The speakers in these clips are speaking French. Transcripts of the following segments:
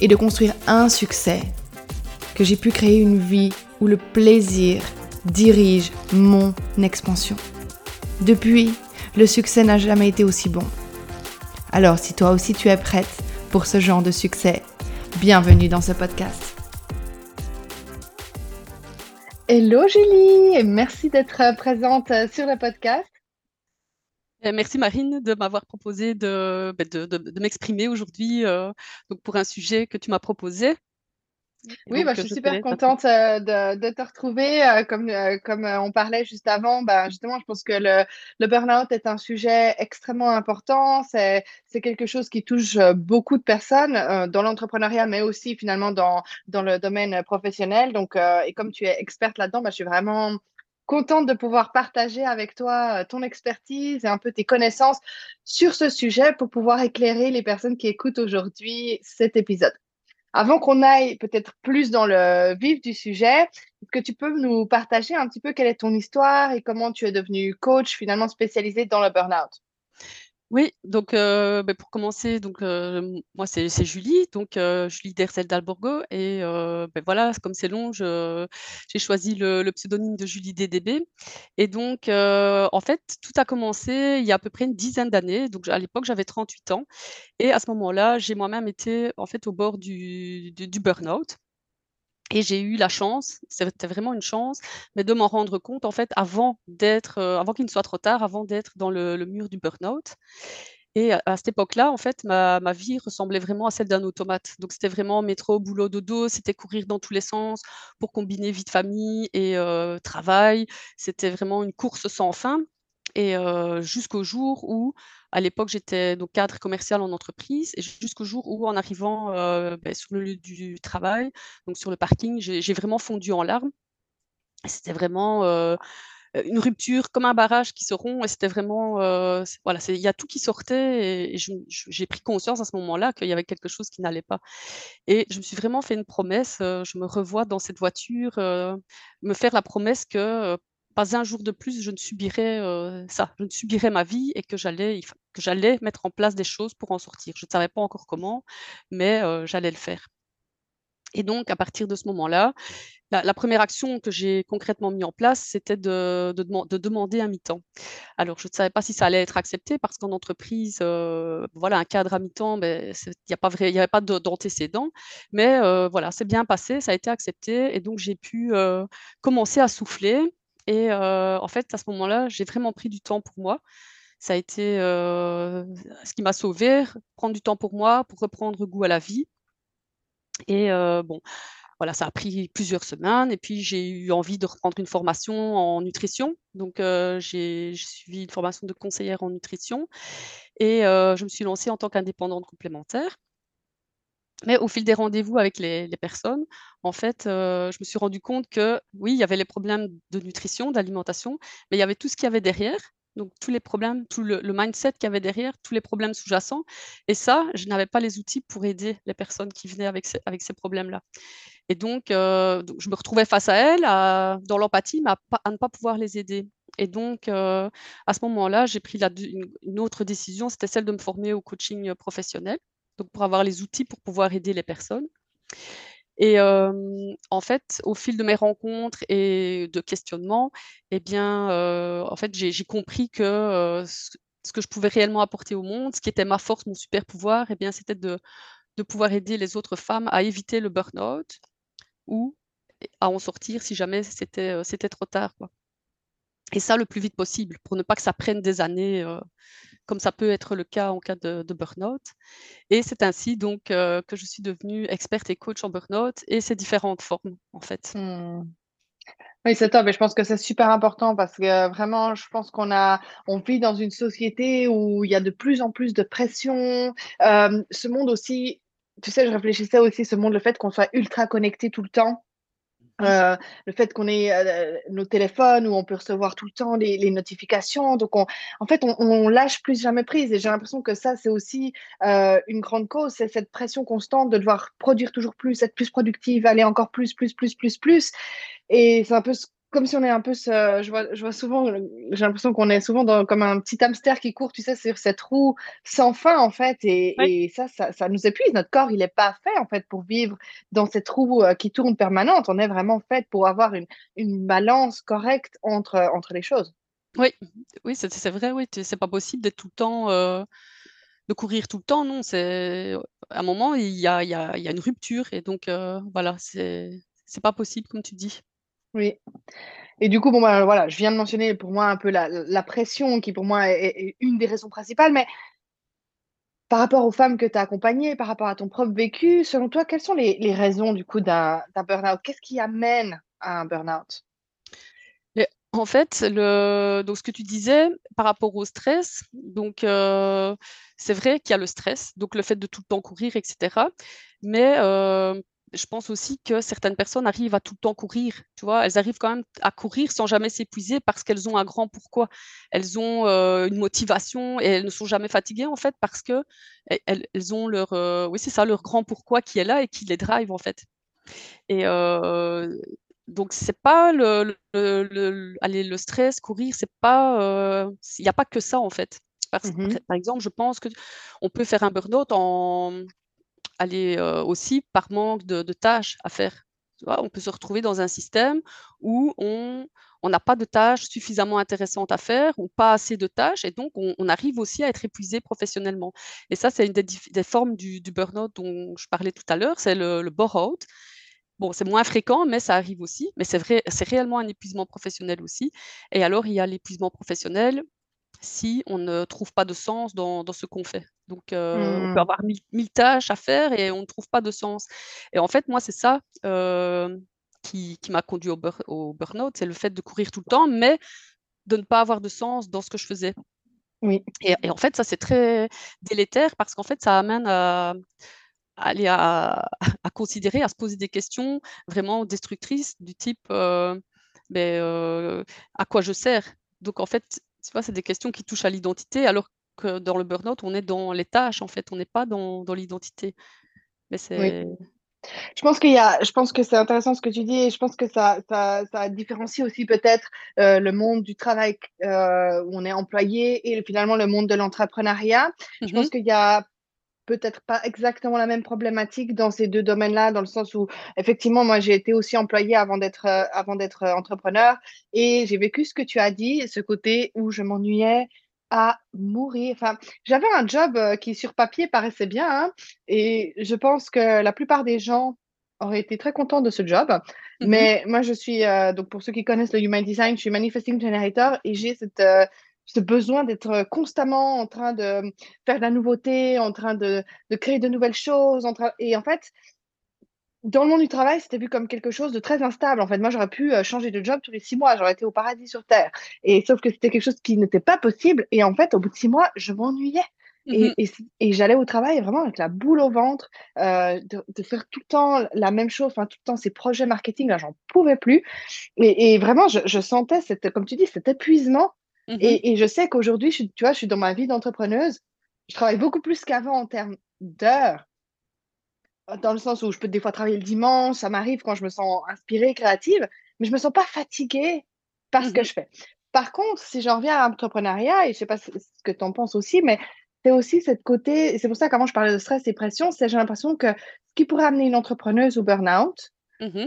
et de construire un succès, que j'ai pu créer une vie où le plaisir dirige mon expansion. Depuis, le succès n'a jamais été aussi bon. Alors si toi aussi tu es prête pour ce genre de succès, bienvenue dans ce podcast. Hello Julie merci d'être présente sur le podcast. Euh, merci Marine de m'avoir proposé de, ben, de, m'exprimer aujourd'hui euh, pour un sujet que tu m'as proposé. Oui, bah, je suis super contente euh, de, te retrouver. comme comme on parlait juste avant, bah, justement, je pense que le, le burn-out est un sujet extrêmement important. C'est quelque chose qui touche beaucoup de personnes dans l'entrepreneuriat, mais aussi finalement dans, dans le domaine professionnel. Donc, et comme tu es experte là-dedans, bah, je suis vraiment contente de pouvoir partager avec toi euh, ton expertise et un peu tes connaissances sur ce sujet pour pouvoir éclairer les personnes qui écoutent aujourd'hui cet épisode. Avant qu'on aille peut-être plus dans le vif du sujet, est-ce que tu peux nous partager un petit peu quelle est ton histoire et comment tu es devenu coach finalement spécialisé dans le burn-out? Oui, donc euh, pour commencer, donc euh, moi c'est Julie, donc euh, Julie Derzel d'Alborgo et ben, voilà, comme c'est long, j'ai choisi le pseudonyme de Julie DDB et donc en fait, tout a commencé il y a à peu près une dizaine d'années, donc à l'époque, j'avais 38 ans et à ce moment-là, j'ai moi-même été en fait au bord du du burn-out et j'ai eu la chance, c'était vraiment une chance, mais de m'en rendre compte en fait avant d'être, euh, avant qu'il ne soit trop tard, avant d'être dans le, mur du burn-out. Et à, cette époque-là, en fait, ma, vie ressemblait vraiment à celle d'un automate. Donc c'était vraiment métro, boulot, dodo, c'était courir dans tous les sens pour combiner vie de famille et euh, travail. C'était vraiment une course sans fin. Et jusqu'au jour où à l'époque, j'étais donc cadre commercial en entreprise et jusqu'au jour où, en arrivant ben, sur le lieu du travail, donc sur le parking, j'ai vraiment fondu en larmes. C'était vraiment une rupture comme un barrage qui se rompt et c'était vraiment voilà, il y a tout qui sortait et, j'ai pris conscience à ce moment-là qu'il y avait quelque chose qui n'allait pas. Et je me suis vraiment fait une promesse. je me revois dans cette voiture, me faire la promesse que pas un jour de plus, je ne subirais ça, je ne subirais ma vie et que j'allais, que j'allais mettre en place des choses pour en sortir. Je ne savais pas encore comment, mais j'allais le faire. Et donc, à partir de ce moment-là, la, première action que j'ai concrètement mis en place, c'était de, de, demander un mi-temps. Alors, je ne savais pas si ça allait être accepté parce qu'en entreprise, voilà, un cadre à mi-temps, ben, il n'y avait pas d'antécédent. Mais voilà, c'est bien passé, ça a été accepté. Et donc, j'ai pu commencer à souffler et en fait, à ce moment-là, j'ai vraiment pris du temps pour moi. Ça a été ce qui m'a sauvée, prendre du temps pour moi, pour reprendre goût à la vie. Et bon, voilà, ça a pris plusieurs semaines. Et puis, j'ai eu envie de reprendre une formation en nutrition. Donc, j'ai suivi une formation de conseillère en nutrition. Et je me suis lancée en tant qu'indépendante complémentaire. Mais au fil des rendez-vous avec les, personnes, en fait, euh, je me suis rendu compte que oui, il y avait les problèmes de nutrition, d'alimentation, mais il y avait tout ce qu'il y avait derrière. Donc, tous les problèmes, tout le, mindset qu'il y avait derrière, tous les problèmes sous-jacents. Et ça, je n'avais pas les outils pour aider les personnes qui venaient avec ces, problèmes-là. Et donc, euh, je me retrouvais face à elles, dans l'empathie, mais à, ne pas pouvoir les aider. Et donc, euh, à ce moment-là, j'ai pris une, autre décision, c'était celle de me former au coaching professionnel pour avoir les outils pour pouvoir aider les personnes. Et en fait, au fil de mes rencontres et de questionnements, eh bien, en fait, j'ai compris que ce que je pouvais réellement apporter au monde, ce qui était ma force, mon super pouvoir, eh bien, c'était de, de pouvoir aider les autres femmes à éviter le burn-out ou à en sortir si jamais c'était trop tard. Et ça le plus vite possible, pour ne pas que ça prenne des années comme ça peut être le cas en cas de, burn-out. Et c'est ainsi donc euh, que je suis devenue experte et coach en burn-out et ses différentes formes en fait. Mmh. Oui, c'est top et je pense que c'est super important parce que vraiment, je pense qu'on a, on vit dans une société où il y a de plus en plus de pression. Euh, ce monde aussi tu sais, je réfléchissais aussi ce monde, le fait qu'on soit ultra connecté tout le temps. Euh, le fait qu'on ait euh, nos téléphones où on peut recevoir tout le temps les, notifications. Donc, on, en fait, on, lâche plus jamais prise. Et j'ai l'impression que ça, c'est aussi euh, une grande cause. C'est cette pression constante de devoir produire toujours plus, être plus productive, aller encore plus, plus, plus, plus, plus. Et c'est un peu ce comme si on est un peu, je, vois, je vois souvent, j'ai l'impression qu'on est souvent dans, comme un petit hamster qui court, tu sais, sur cette roue sans fin, en fait. Et, ça, ça, nous épuise. Notre corps, il n'est pas fait, en fait, pour vivre dans cette roue euh, qui tourne permanente. On est vraiment fait pour avoir une, une balance correcte entre, entre les choses. Oui, oui c'est vrai, oui. C'est pas possible d'être tout le temps, euh, de courir tout le temps, non. C'est À un moment, il y a, il y a, il y a une rupture. Et donc, euh, voilà, c'est pas possible, comme tu dis. Oui. Et du coup, bon, bah, voilà, je viens de mentionner pour moi un peu la, pression qui pour moi est, une des raisons principales, mais par rapport aux femmes que tu as accompagnées, par rapport à ton propre vécu, selon toi, quelles sont les, raisons du coup d'un burn-out? Qu'est-ce qui amène à un burn-out? En fait, le, donc ce que tu disais par rapport au stress, donc euh, c'est vrai qu'il y a le stress, donc le fait de tout le temps courir, etc. Mais euh, je pense aussi que certaines personnes arrivent à tout le temps courir, tu vois, elles arrivent quand même à courir sans jamais s'épuiser parce qu'elles ont un grand pourquoi. Elles ont euh, une motivation et elles ne sont jamais fatiguées en fait parce que elles, ont leur, euh, oui c'est ça, leur grand pourquoi qui est là et qui les drive en fait. Et euh, donc c'est pas le, le, allez, le stress, courir, c'est pas, il n'y a pas que ça en fait. Mmh par exemple, je pense que on peut faire un burn-out en aller aussi par manque de, tâches à faire. on peut se retrouver dans un système où on n'a pas de tâches suffisamment intéressantes à faire ou pas assez de tâches et donc on, arrive aussi à être épuisé professionnellement. Et ça, c'est une des, formes du, burn-out dont je parlais tout à l'heure, c'est le, le bore-out. Bon, c'est moins fréquent, mais ça arrive aussi. Mais c'est réellement un épuisement professionnel aussi. Et alors, il y a l'épuisement professionnel si on ne trouve pas de sens dans, ce qu'on fait. Donc, euh, on peut mmh. avoir mille, tâches à faire et on ne trouve pas de sens. Et en fait, moi, c'est ça euh, qui, m'a conduit au, au burn-out, c'est le fait de courir tout le temps, mais de ne pas avoir de sens dans ce que je faisais. Oui. Et, en fait, ça, c'est très délétère parce qu'en fait, ça amène à, aller à, considérer, à se poser des questions vraiment destructrices du type euh, ben, à quoi je sers? Donc, en fait, tu vois, c'est des questions qui touchent à l'identité, alors que dans le burn-out, on est dans les tâches, en fait, on n'est pas dans, dans l'identité. Mais c'est. Je pense qu'il y a, je pense que c'est intéressant ce que tu dis et je pense que ça, ça, ça différencie aussi peut-être euh, le monde du travail euh, où on est employé et finalement le monde de l'entrepreneuriat. Je pense mmh qu'il y a peut-être pas exactement la même problématique dans ces deux domaines-là, dans le sens où, effectivement, moi, j'ai été aussi employée avant d'être euh, avant d'être euh, entrepreneur et j'ai vécu ce que tu as dit, ce côté où je m'ennuyais à mourir. Enfin, j'avais un job euh, qui, sur papier, paraissait bien hein, et je pense que la plupart des gens auraient été très contents de ce job. Mmh Mais moi, je suis, donc pour ceux qui connaissent le Human Design, je suis Manifesting Generator et j'ai cette ce besoin d'être constamment en train de faire de la nouveauté, en train de, de créer de nouvelles choses. En train... Et en fait, dans le monde du travail, c'était vu comme quelque chose de très instable. En fait, moi, j'aurais pu euh, changer de job tous les six mois. J'aurais été au paradis sur Terre. Et sauf que c'était quelque chose qui n'était pas possible. Et en fait, au bout de six mois, je m'ennuyais. Et, mmh et, j'allais au travail vraiment avec la boule au ventre, euh, de, faire tout le temps la même chose, enfin tout le temps ces projets marketing, là, j'en pouvais plus. Et, et vraiment, je, je, sentais, cette, comme tu dis, cet épuisement Mmh et, je sais qu'aujourd'hui, tu vois, je suis dans ma vie d'entrepreneuse. Je travaille beaucoup plus qu'avant en termes d'heures, dans le sens où je peux des fois travailler le dimanche, ça m'arrive quand je me sens inspirée, créative, mais je ne me sens pas fatiguée par ce que mmh je fais. Par contre, si j'en reviens à l'entrepreneuriat, et je ne sais pas ce que tu en penses aussi, mais c'est aussi cette côté, c'est pour ça qu'avant je parlais de stress et pression, c'est j'ai l'impression que ce qui pourrait amener une entrepreneuse au burn-out, mmh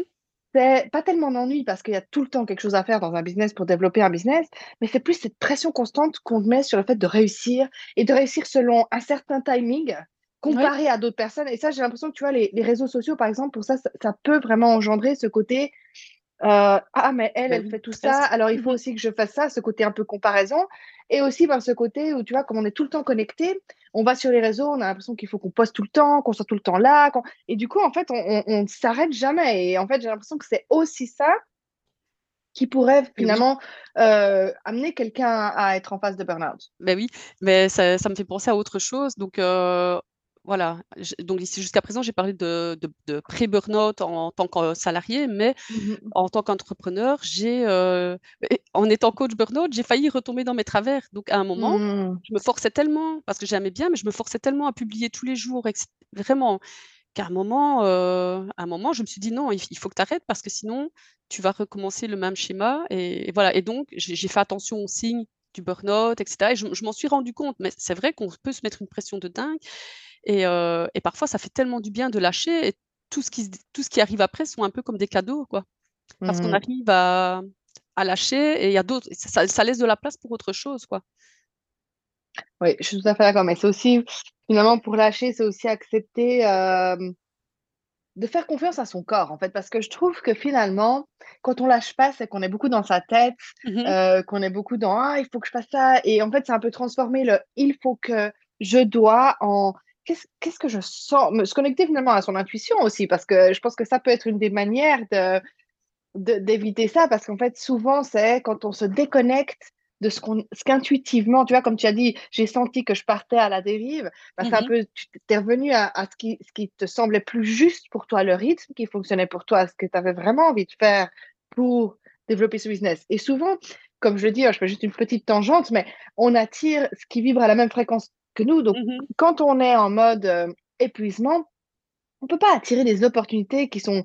c'est pas tellement d'ennui parce qu'il y a tout le temps quelque chose à faire dans un business pour développer un business, mais c'est plus cette pression constante qu'on met sur le fait de réussir et de réussir selon un certain timing comparé à d'autres personnes. Et ça, j'ai l'impression que tu vois, les, réseaux sociaux, par exemple, pour ça, ça, peut vraiment engendrer ce côté euh, ah, mais elle, bah elle fait tout ça, alors il faut mmh aussi que je fasse ça, ce côté un peu comparaison. Et aussi par ce côté où, tu vois, comme on est tout le temps connecté, on va sur les réseaux, on a l'impression qu'il faut qu'on poste tout le temps, qu'on soit tout le temps là. Et du coup, en fait, on ne s'arrête jamais. Et en fait, j'ai l'impression que c'est aussi ça qui pourrait finalement euh, amener quelqu'un à être en phase de burn-out. Ben oui, mais ça, ça, me fait penser à autre chose. Donc, euh, voilà, donc ici jusqu'à présent, j'ai parlé de de pré-burnout en tant que salarié, mais Mmh en tant qu'entrepreneur, j'ai, heu en étant coach burnout, j'ai failli retomber dans mes travers. Donc à un moment, Mmh. je me forçais tellement parce que j'aimais bien, mais je me forçais tellement à publier tous les jours vraiment, qu'à un moment, heu, à un moment, je me suis dit: «Non, il faut que tu arrêtes parce que sinon tu vas recommencer le même schéma» et voilà. Et donc j'ai fait attention aux signes du burn-out et cetera. Et je je m'en suis rendu compte, mais c'est vrai qu'on peut se mettre une pression de dingue et parfois ça fait tellement du bien de lâcher et tout ce qui tout ce qui arrive après sont un peu comme des cadeaux, quoi. Parce qu'on Mmh arrive à à lâcher et il y a d'autres ça ça laisse de la place pour autre chose, quoi. Oui, je suis tout à fait d'accord, mais c'est aussi finalement pour lâcher, c'est aussi accepter, de faire confiance à son corps, en fait. Parce que je trouve que finalement, quand on lâche pas, c'est qu'on est beaucoup dans sa tête, Mmh qu'on est beaucoup dans: «Ah, il faut que je fasse ça» et en fait, c'est un peu transformer le «il faut que», «je dois» en «qu'est-ce que je sens?» me se connecter finalement à son intuition aussi, parce que je pense que ça peut être une des manières de de d'éviter ça. Parce qu'en fait, souvent, c'est quand on se déconnecte de ce qu'intuitivement, tu vois, comme tu as dit: «J'ai senti que je partais à la dérive», bah, c'est un mh. peu tu es revenu à à ce qui ce qui te semblait plus juste pour toi, le rythme qui fonctionnait pour toi, ce que tu avais vraiment envie de faire pour développer ce business et souvent, comme je le dis, hein, je fais juste une petite tangente, mais on attire ce qui vibre à la même fréquence que nous, donc Mmh mh. quand on est en mode, heu, épuisement, on peut pas attirer des opportunités qui sont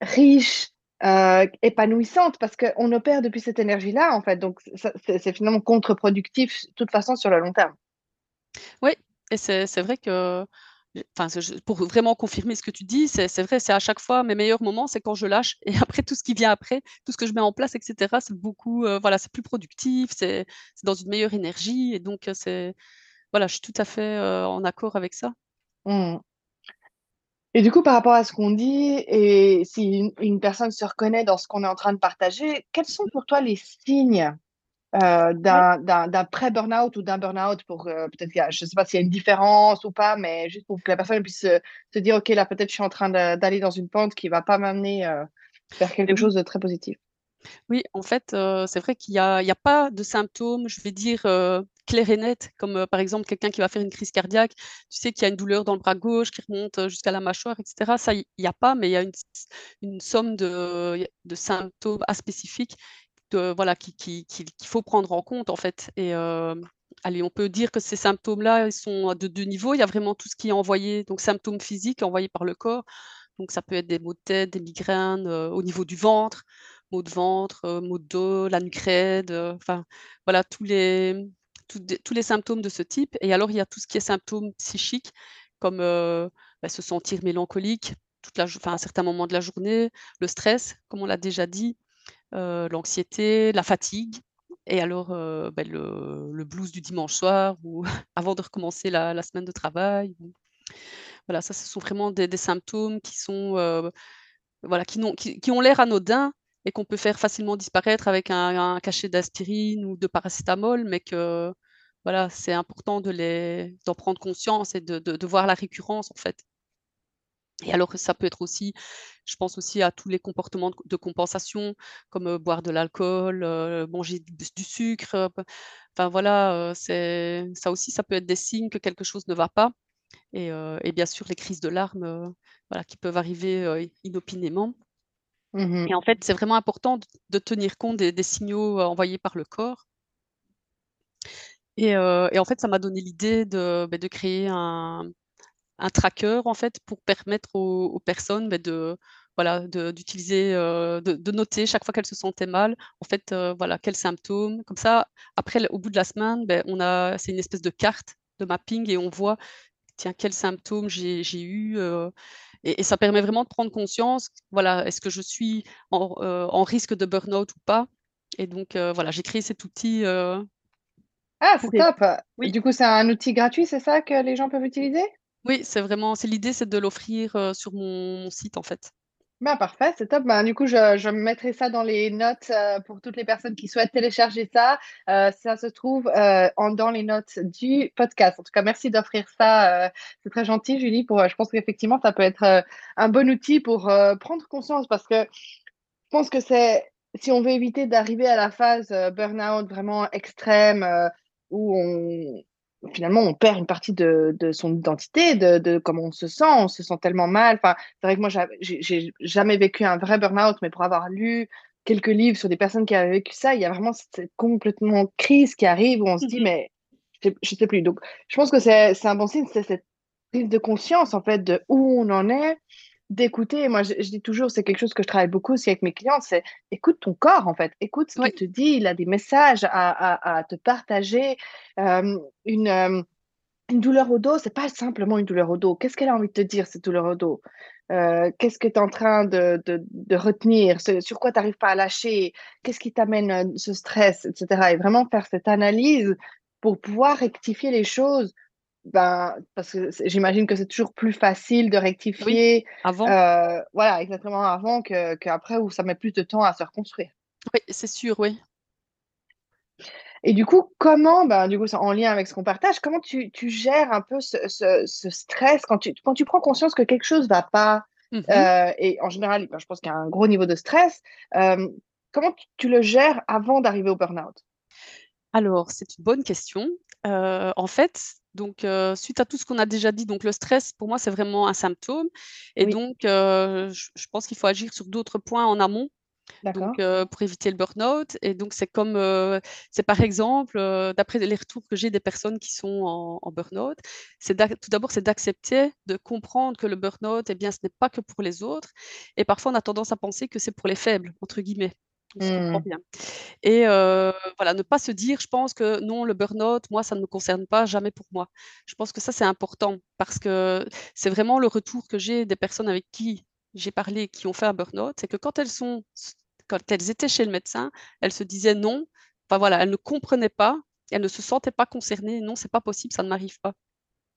riches, heu, épanouissantes parce qu'on opère depuis cette énergie-là, en fait, donc c'est finalement contre-productif, de toute façon, sur le long terme. Oui et c'est vrai que enfin, pour vraiment confirmer ce que tu dis, c'est vrai, c'est à chaque fois mes meilleurs moments, c'est quand je lâche et après tout ce qui vient après, tout ce que je mets en place et cetera, c'est beaucoup, heu, voilà, c'est plus productif, c'est dans une meilleure énergie et donc c'est voilà, je suis tout à fait, en accord avec ça. Mmh mh. Et du coup, par rapport à ce qu'on dit et si une une personne se reconnaît dans ce qu'on est en train de partager, quels sont pour toi les signes, d'un pré-burnout ou d'un burn-out pour, peut-être je sais pas s'il y a une différence ou pas, mais juste pour que la personne puisse se se dire: «OK, là, peut-être, je suis en train d'aller dans une pente qui va pas m'amener, vers quelque chose de très positif». Oui, en fait, c'est vrai qu'il y a a pas de symptômes, je vais dire, heu, clairs et nets comme, heu, par exemple, quelqu'un qui va faire une crise cardiaque. Tu sais qu'il y a une douleur dans le bras gauche qui remonte, heu, jusqu'à la mâchoire et cetera. Ça, il y a pas, mais il y a une une somme de y de symptômes aspécifiques de voilà, qui qui qu'il qu'il faut prendre en compte, en fait et allez, on peut dire que ces symptômes-là, ils sont de 2 niveaux. Il y a vraiment tout ce qui est envoyé, donc symptômes physiques envoyés par le corps. Donc ça peut être des maux de tête, des migraines, au niveau du ventre, maux de ventre, maux de dos, la enfin, voilà, tous les tous les symptômes de ce type. Et alors il y a tout ce qui est symptômes psychiques comme, heu, bah, se sentir mélancolique toute la enfin, à certains moments de la journée, le stress, comme on l'a déjà dit, heu, l'anxiété, la fatigue. Et alors, heu, bah, le blues du dimanche soir ou avant de recommencer la semaine de travail. Voilà, ça, ce sont vraiment des symptômes qui sont, voilà, qui qui qui ont l'air anodins et qu'on peut faire facilement disparaître avec un un cachet d'aspirine ou de paracétamol, mais que, voilà, c'est important de les d'en prendre conscience et de de de voir la récurrence, en fait. Et alors ça peut être aussi je pense aussi à tous les comportements de de compensation comme, boire de l'alcool, manger du du sucre, enfin voilà, c'est ça aussi, ça peut être des signes que quelque chose ne va pas et bien sûr les crises de larmes, voilà, qui peuvent arriver, inopinément. Mmh mh. Et en fait, c'est vraiment important de tenir compte des des signaux, envoyés par le corps. Et heu et en fait, ça m'a donné l'idée de, de créer un tracker, en fait, pour permettre aux personnes, bah, de voilà, d'utiliser, heu, de noter chaque fois qu'elles se sentaient mal, en fait, heu, voilà, quels symptômes. Comme ça, après au bout de la semaine, beh, on a c'est une espèce de carte de mapping et on voit, tiens, quels symptômes j'ai eu, et ça permet vraiment de prendre conscience, voilà, est-ce que je suis en risque de burn-out ou pas? Et donc voilà, j'ai créé cet outil, Ah, c'est top! Oui. Du coup, c'est un outil gratuit, c'est ça, que les gens peuvent utiliser? Oui, c'est vraiment c'est l'idée, c'est de l'offrir, heu, sur mon mon site, en fait. Bah, parfait, c'est top. Ben, du coup, je je mettrai ça dans les notes, heu, pour toutes les personnes qui souhaitent télécharger ça. Heu, ça se trouve, en dans les notes du podcast. En tout cas, merci d'offrir ça, c'est très gentil, Julie, pour, je pense qu'effectivement, ça peut être, un bon outil pour, prendre conscience parce que je pense que c'est si on veut éviter d'arriver à la phase, burn-out vraiment extrême, où on finalement, on perd une partie de, de son identité, de, de, comment on se sent, on se sent tellement mal. Enfin, c'est vrai que moi, j'ai jamais vécu un vrai burn-out, mais pour avoir lu quelques livres sur des personnes qui avaient vécu ça, il y a vraiment cette complètement crise qui arrive où on se dit, mmh mais je sais, sais plus. Donc, je pense que c'est un bon signe, c'est cette prise de conscience, en fait, de où on en est, d'écouter. Moi, je, dis toujours, c'est quelque chose que je travaille beaucoup aussi avec mes clients, c'est écoute ton corps, en fait. Écoute ce qu'il te dit. Il a des messages à, à, te partager. Euh, une, euh, une douleur au dos, c'est pas simplement une douleur au dos. Qu'est-ce qu'elle a envie de te dire, cette douleur au dos? Euh, Qu'est-ce que tu es en train de, de, de retenir? Sur quoi tu n'arrives pas à lâcher? Qu'est-ce qui t'amène ce stress, etc. Et vraiment faire cette analyse pour pouvoir rectifier les choses ben, parce que j'imagine que c'est toujours plus facile de rectifier avant. Euh, voilà, exactement avant qu'après où ça met plus de temps à se reconstruire. Oui, c'est sûr, oui. Et du coup, comment, ben, du coup, en lien avec ce qu'on partage, comment tu, tu, gères un peu ce, ce, stress quand tu, quand tu prends conscience que quelque chose ne va pas, mmh euh, et en général, ben, je pense qu'il y a un gros niveau de stress, euh, comment tu, tu, le gères avant d'arriver au burn-out? Alors, c'est une bonne question. en fait, donc, suite à tout ce qu'on a déjà dit, donc le stress, pour moi, c'est vraiment un symptôme. Et donc, je, pense qu'il faut agir sur d'autres points en amont. Donc, pour éviter le burn-out. Et donc, c'est comme, c'est par exemple, d'après les retours que j'ai des personnes qui sont en, en burn-out, c'est tout d'abord, c'est d'accepter, de comprendre que le burn-out, eh bien, ce n'est pas que pour les autres. Et parfois, on a tendance à penser que c'est pour les faibles, entre guillemets. Mmh. bien. Et voilà, ne pas se dire: «Je pense que non, le burn-out, moi, ça ne me concerne pas, jamais pour moi». Je pense que ça, c'est important parce que c'est vraiment le retour que j'ai des personnes avec qui j'ai parlé, qui ont fait un burn-out, c'est que quand elles sont quand elles étaient chez le médecin, elles se disaient: «Non», enfin voilà, elles ne comprenaient pas, elles ne se sentaient pas concernées: «Non, c'est pas possible, ça ne m'arrive pas».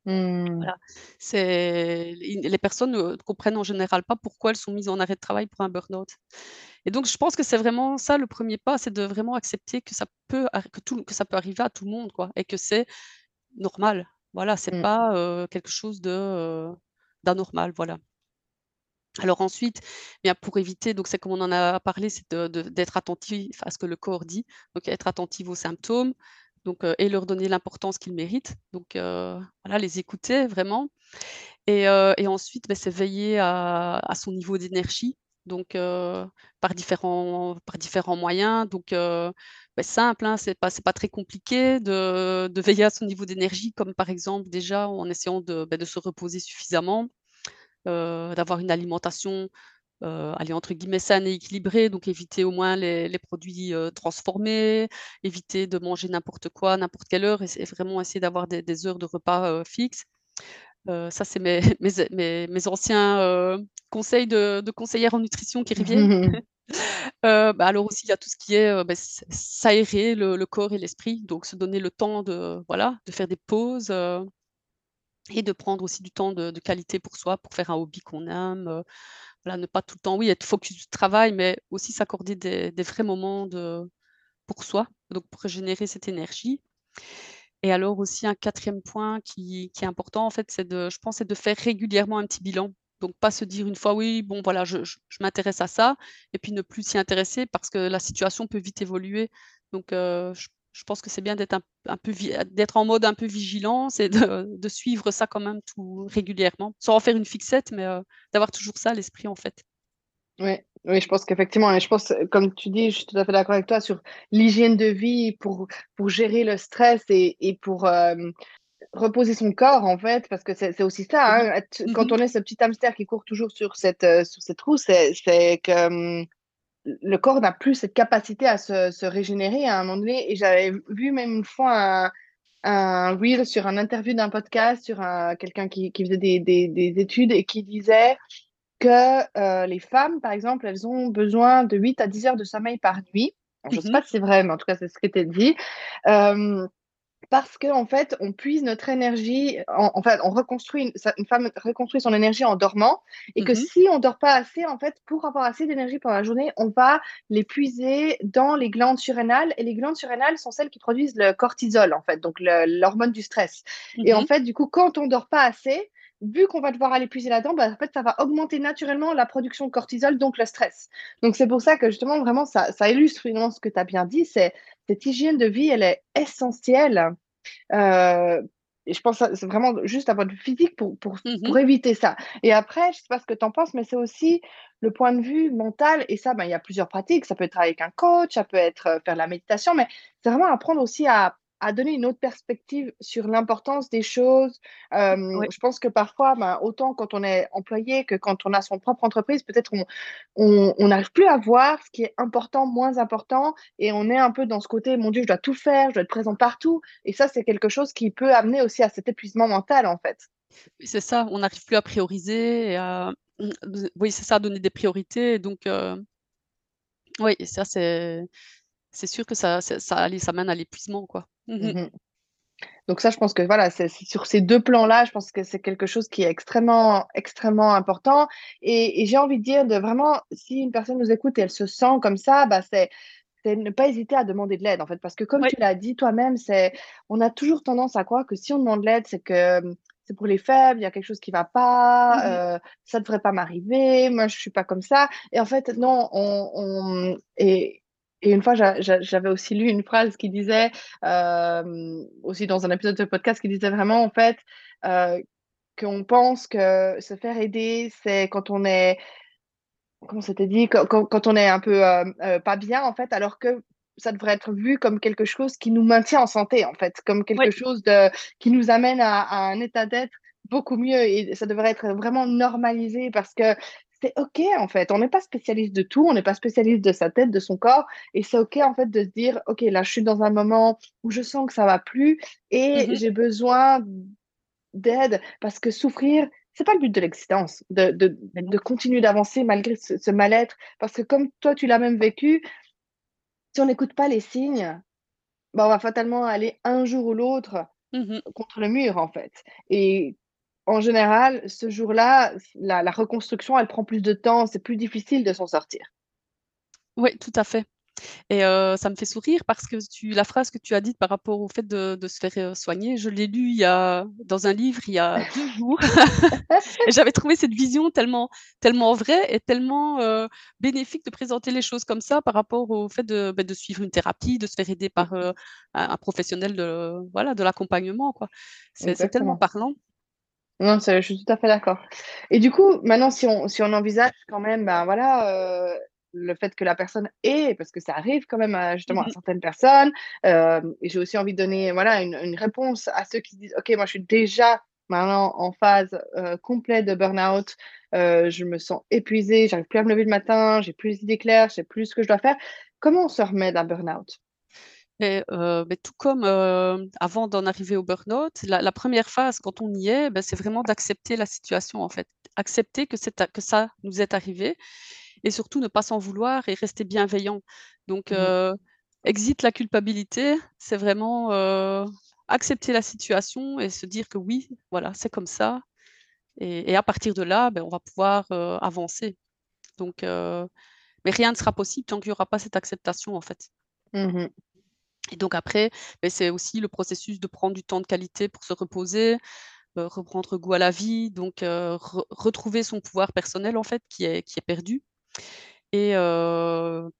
Mmh. Voilà, c'est les personnes ne comprennent en général pas pourquoi elles sont mises en arrêt de travail pour un burn-out. Et donc je pense que c'est vraiment ça le premier pas, c'est de vraiment accepter que ça peut que tout que ça peut arriver à tout le monde quoi et que c'est normal. Voilà, c'est Mmh. pas, quelque chose de, d'anormal, voilà. Alors ensuite, bien pour éviter donc c'est comme on en a parlé, c'est de d'être attentif à ce que le corps dit, donc être attentif aux symptômes, et leur donner l'importance qu'ils méritent. Donc voilà, les écouter vraiment et ensuite, bah, c'est veiller à son niveau d'énergie donc par différents par différents moyens. Donc bah, simple, hein, c'est pas pas très compliqué de veiller à son niveau d'énergie comme par exemple déjà en essayant de, bah, de se reposer suffisamment, d'avoir une alimentation, heu, allez entre guillemets «saine et équilibrée», donc éviter au moins les les produits, transformés, éviter de manger n'importe quoi, n'importe quelle heure et vraiment essayer d'avoir des des heures de repas, fixes. ça c'est mes mes mes anciens, conseils de de conseillère en nutrition qui reviennent. Bah, alors aussi, il y a tout ce qui est, bah, s'aérer le corps et l'esprit, donc se donner le temps de voilà, de faire des pauses, et de prendre aussi du temps de qualité pour soi, pour faire un hobby qu'on aime, voilà, ne pas tout le temps, oui, être focus du travail, mais aussi s'accorder des vrais moments pour soi, donc pour régénérer cette énergie. Et alors aussi un quatrième point qui est important en fait, c'est de je pense, c'est de faire régulièrement un petit bilan. Donc pas se dire une fois: «Oui, bon voilà, je m'intéresse à ça» et puis ne plus s'y intéresser parce que la situation peut vite évoluer. Donc heu, je je pense que c'est bien d'être un un peu d'être en mode un peu vigilance et de de suivre ça quand même tout régulièrement, sans en faire une fixette, mais heu, d'avoir toujours ça à l'esprit, en fait. Oui, oui, je pense qu'effectivement et je pense, comme tu dis, je suis tout à fait d'accord avec toi sur l'hygiène de vie pour pour gérer le stress et et pour, reposer son corps, en fait, parce que c'est aussi ça, hein, mmh. Quand on est ce petit hamster qui court toujours sur cette, sur cette roue, c'est que, le corps n'a plus cette capacité à se se régénérer à un moment donné. Et j'avais vu même une fois un un reel sur un interview d'un podcast sur quelqu'un qui qui faisait des des des études et qui disait que, les femmes, par exemple, elles ont besoin de 8 à 10 heures de sommeil par nuit. je ne sais mmh pas si c'est vrai, mais en tout cas, c'est ce qui était dit parce qu'en en fait, on puise notre énergie, en, fait, on reconstruit, une, femme reconstruit son énergie en dormant, et que mmh si on dort pas assez, en fait, pour avoir assez d'énergie pendant la journée, on va les puiser dans les glandes surrénales, et les glandes surrénales sont celles qui produisent le cortisol, en fait, donc l'hormone du stress. Et en mmh fait, du coup, quand on dort pas assez, vu qu'on va devoir aller puiser là-dedans, bah, en fait, ça va augmenter naturellement la production de cortisol, donc le stress. Donc, c'est pour ça que justement, vraiment, ça, ça illustre finalement ce que tu as bien dit, c'est cette hygiène de vie, elle est essentielle et je pense que c'est vraiment juste à votre physique pour, pour, Mmh pour éviter ça. Et après, je sais pas ce que tu en penses, mais c'est aussi le point de vue mental. Et ça, ben, il y a plusieurs pratiques. Ça peut être avec un coach, ça peut être faire de la méditation, mais c'est vraiment apprendre aussi à à donner une autre perspective sur l'importance des choses. Je pense que parfois, ben, autant quand on est employé que quand on a son propre entreprise, peut-être on n'arrive plus à voir ce qui est important, moins important, et on est un peu dans ce côté, mon Dieu, je dois tout faire, je dois être présent partout. Et ça, c'est quelque chose qui peut amener aussi à cet épuisement mental, en fait. Oui, c'est ça, on n'arrive plus à prioriser, et à... Mmh, oui, c'est ça, donner des priorités. Donc, euh... oui, ça, c'est c'est sûr que ça, ça, ça, ça mène à l'épuisement, quoi. Mmh mmh Donc ça, je pense que voilà, c'est sur ces deux plans-là, je pense que c'est quelque chose qui est extrêmement, extrêmement important. Et, j'ai envie de dire de vraiment, si une personne nous écoute et elle se sent comme ça, bah c'est ne pas hésiter à demander de l'aide en fait, parce que comme tu l'as dit toi-même, c'est on a toujours tendance à croire que si on demande de l'aide, c'est que c'est pour les faibles, il y a quelque chose qui va pas, mmh euh, ça devrait pas m'arriver, moi je suis pas comme ça. Et en fait, non, on, on et et une fois, j'avais aussi lu une phrase qui disait, euh, aussi dans un épisode de podcast, qui disait vraiment, en fait, euh, qu'on pense que se faire aider, c'est quand on est, comment c'était dit, quand, quand, on est un peu euh, pas bien, en fait, alors que ça devrait être vu comme quelque chose qui nous maintient en santé, en fait, comme quelque chose de, qui nous amène à, à un état d'être beaucoup mieux. Et ça devrait être vraiment normalisé parce que c'est OK en fait. On n'est pas spécialiste de tout, on n'est pas spécialiste de sa tête, de son corps. Et c'est OK en fait de se dire, OK, là, je suis dans un moment où je sens que ça va plus et mmh j'ai besoin d'aide parce que souffrir, c'est pas le but de l'existence, de, de, de, continuer d'avancer malgré ce, mal-être. Parce que comme toi, tu l'as même vécu, si on n'écoute pas les signes, bah, on va fatalement aller un jour ou l'autre mmh contre le mur en fait. Et en général, ce jour-là, la, reconstruction, elle prend plus de temps, c'est plus difficile de s'en sortir. Oui, tout à fait. Et euh, ça me fait sourire parce que tu, la phrase que tu as dite par rapport au fait de, se faire euh, soigner, je l'ai lu il y a, dans un livre il y a deux jours. j'avais trouvé cette vision tellement, tellement vraie et tellement euh, bénéfique de présenter les choses comme ça par rapport au fait de, ben, de suivre une thérapie, de se faire aider par un, un, professionnel de, voilà, de l'accompagnement. C'est tellement parlant. Non, je suis tout à fait d'accord. Et du coup, maintenant, si on, si on envisage quand même, ben voilà, euh, le fait que la personne ait, parce que ça arrive quand même à, justement à mmh certaines personnes, euh, et j'ai aussi envie de donner voilà, une, une, réponse à ceux qui disent, OK, moi je suis déjà maintenant en phase euh, complète de burn-out, je me sens épuisée, j'arrive plus à me lever le matin, j'ai plus d'idées claires, je sais plus ce que je dois faire. Comment on se remet d'un burn-out? Et tout comme, avant d'en arriver au burn-out, la première phase quand on y est, bah, c'est vraiment d'accepter la situation, en fait. Accepter que que ça nous est arrivé et surtout ne pas s'en vouloir et rester bienveillant. Donc mmh exit la culpabilité, c'est vraiment, accepter la situation et se dire que oui, voilà, c'est comme ça et à partir de là, ben, on va pouvoir, avancer. Donc mais rien ne sera possible tant qu'il n'y aura pas cette acceptation, en fait. Mmh et donc après, ben, c'est aussi le processus de prendre du temps de qualité pour se reposer, reprendre goût à la vie, donc retrouver son pouvoir personnel en fait qui est qui est perdu et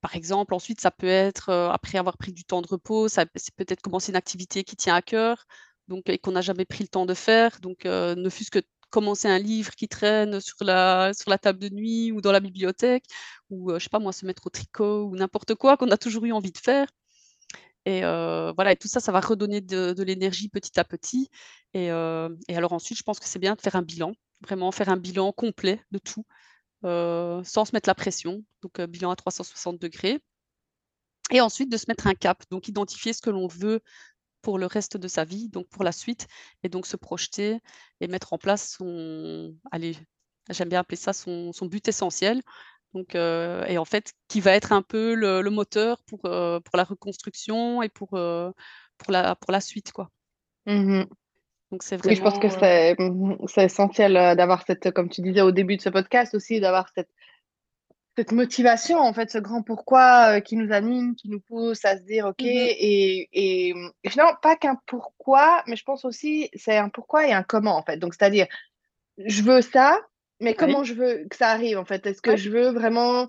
par exemple, ensuite ça peut être, après avoir pris du temps de repos, c'est peut-être commencer une activité qui tient à cœur, donc et qu'on n'a jamais pris le temps de faire, donc ne fût-ce que commencer un livre qui traîne sur la sur la table de nuit ou dans la bibliothèque ou, je sais pas moi, se mettre au tricot ou n'importe quoi qu'on a toujours eu envie de faire. Et voilà et tout ça, ça va redonner de l'énergie petit à petit et et alors ensuite, je pense que c'est bien de faire un bilan, vraiment faire un bilan complet de tout, sans se mettre la pression, donc bilan à 360 degrés. et ensuite de se mettre un cap, donc identifier ce que l'on veut pour le reste de sa vie, donc pour la suite et donc se projeter et mettre en place son allez, j'aime bien appeler ça son son but essentiel. Donc, et en fait, qui va être un peu le, moteur pour, pour la reconstruction et pour, pour, la, pour la suite. Quoi. Mmh Donc, c'est vraiment. Oui, je pense que c'est, mmh c'est essentiel d'avoir cette, comme tu disais au début de ce podcast aussi, d'avoir cette, cette motivation, en fait, ce grand pourquoi qui nous anime, qui nous pousse à se dire, OK, mmh et, et, et, finalement, pas qu'un pourquoi, mais je pense aussi, c'est un pourquoi et un comment, en fait. Donc, c'est-à-dire, je veux ça, mais comment je veux que ça arrive en fait? Est-ce que je veux vraiment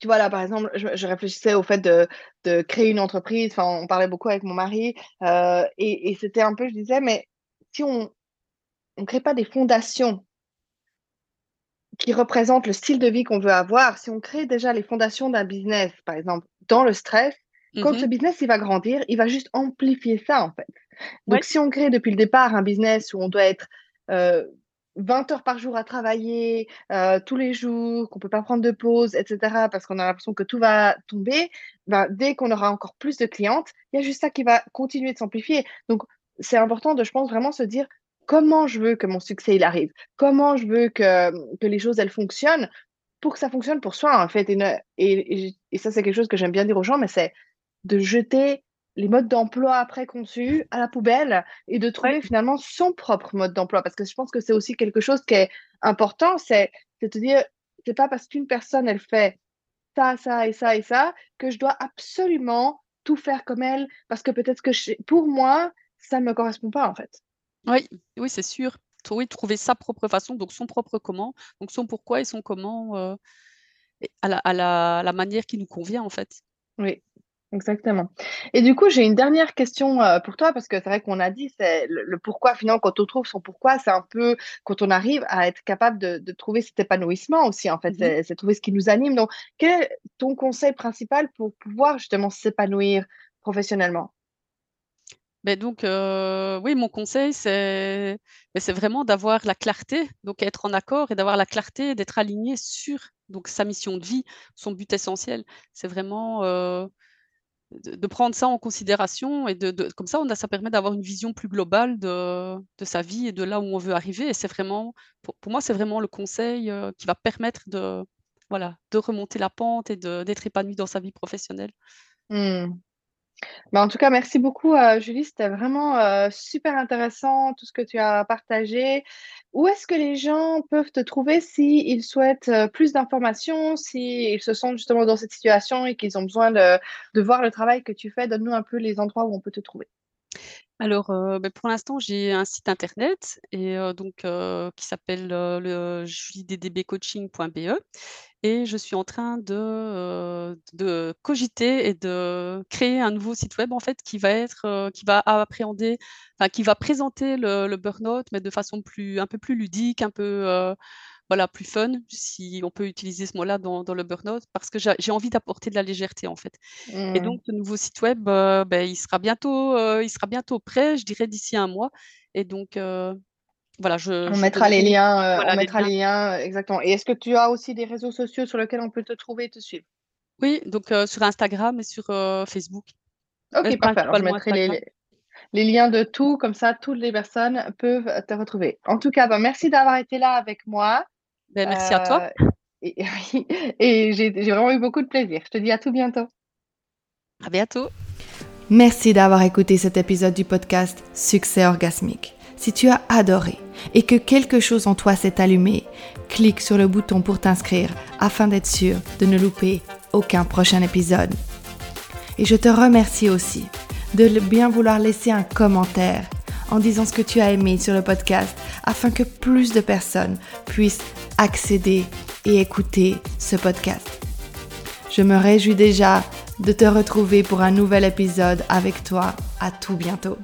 tu vois, là, par exemple, je, réfléchissais au fait de, de, créer une entreprise. Enfin, on parlait beaucoup avec mon mari. Euh, et, et c'était un peu, je disais, mais si on ne crée pas des fondations qui représentent le style de vie qu'on veut avoir, si on crée déjà les fondations d'un business, par exemple, dans le stress, quand ce mmh business il va grandir, il va juste amplifier ça, en fait. Donc, si on crée depuis le départ un business où on doit être euh, 20 heures par jour à travailler, tous les jours, qu'on ne peut pas prendre de pause, etc., parce qu'on a l'impression que tout va tomber, ben, dès qu'on aura encore plus de clientes, il y a juste ça qui va continuer de s'amplifier. Donc, c'est important de, je pense, vraiment se dire comment je veux que mon succès il arrive, comment je veux que, que les choses elles fonctionnent pour que ça fonctionne pour soi, en fait. Et, et ça, c'est quelque chose que j'aime bien dire aux gens, mais c'est de jeter les modes d'emploi préconçus à la poubelle et de trouver finalement son propre mode d'emploi. Parce que je pense que c'est aussi quelque chose qui est important, c'est de te dire, c'est pas parce qu'une personne, elle fait ça, ça et ça et ça, que je dois absolument tout faire comme elle, parce que peut-être que pour moi, ça ne me correspond pas en fait. Oui, oui, c'est sûr. Oui, trouver sa propre façon, donc son propre comment, donc son pourquoi et son comment euh, à, la, à la, la manière qui nous convient en fait. Oui, Exactement. Et du coup, j'ai une dernière question euh, pour toi, parce que c'est vrai qu'on a dit, c'est le, pourquoi, finalement, quand on trouve son pourquoi, c'est un peu quand on arrive à être capable de, trouver cet épanouissement aussi, en fait, mmh c'est trouver ce qui nous anime. Donc, quel est ton conseil principal pour pouvoir justement s'épanouir professionnellement? Ben donc, euh, oui, mon conseil, c'est ben, c'est vraiment d'avoir la clarté, donc être en accord et d'avoir la clarté, d'être aligné sur donc sa mission de vie, son but essentiel. C'est vraiment euh, de, prendre ça en considération et de, comme ça, on a, ça permet d'avoir une vision plus globale de, de, sa vie et de là où on veut arriver. Et c'est vraiment, pour, moi, c'est vraiment le conseil euh, qui va permettre de, voilà, de remonter la pente et d'être épanoui dans sa vie professionnelle. Mmh. Bah, en tout cas, merci beaucoup, euh, Julie. C'était vraiment euh, super intéressant tout ce que tu as partagé. Où est-ce que les gens peuvent te trouver s'ils souhaitent euh, plus d'informations, s'ils se sentent justement dans cette situation et qu'ils ont besoin de, de voir le travail que tu fais? Donne-nous un peu les endroits où on peut te trouver. Alors, ben, pour l'instant, j'ai un site internet et donc qui s'appelle, le juliedddbcoaching.be et je suis en train de, cogiter et de créer un nouveau site web, en fait, qui va être, qui va appréhender qui va présenter le le burn-out, mais de façon plus un peu plus ludique, un peu, voilà, plus fun, si on peut utiliser ce mot-là dans, dans le burn-out, parce que j'ai envie d'apporter de la légèreté en fait. Et mmh. donc, ce nouveau site web, euh, ben, il, sera bientôt, euh, il sera bientôt prêt, je dirais d'ici un mois. Et donc, euh, voilà, je. On mettra les liens, on mettra les liens. exactement. Et est-ce que tu as aussi des réseaux sociaux sur lesquels on peut te trouver et te suivre? Oui, donc sur Instagram et sur Facebook. Ok, parfait. je mettrai les, les, liens de tout, comme ça, toutes les personnes peuvent te retrouver. En tout cas, ben, merci d'avoir été là avec moi. Ben, merci à toi. Euh, et, j'ai vraiment eu beaucoup de plaisir. Je te dis à tout bientôt. À bientôt. Merci d'avoir écouté cet épisode du podcast Succès orgasmique. Si tu as adoré et que quelque chose en toi s'est allumé, clique sur le bouton pour t'inscrire afin d'être sûr de ne louper aucun prochain épisode. Et je te remercie aussi de bien vouloir laisser un commentaire en disant ce que tu as aimé sur le podcast afin que plus de personnes puissent accéder et écouter ce podcast. Je me réjouis déjà de te retrouver pour un nouvel épisode avec toi. À tout bientôt.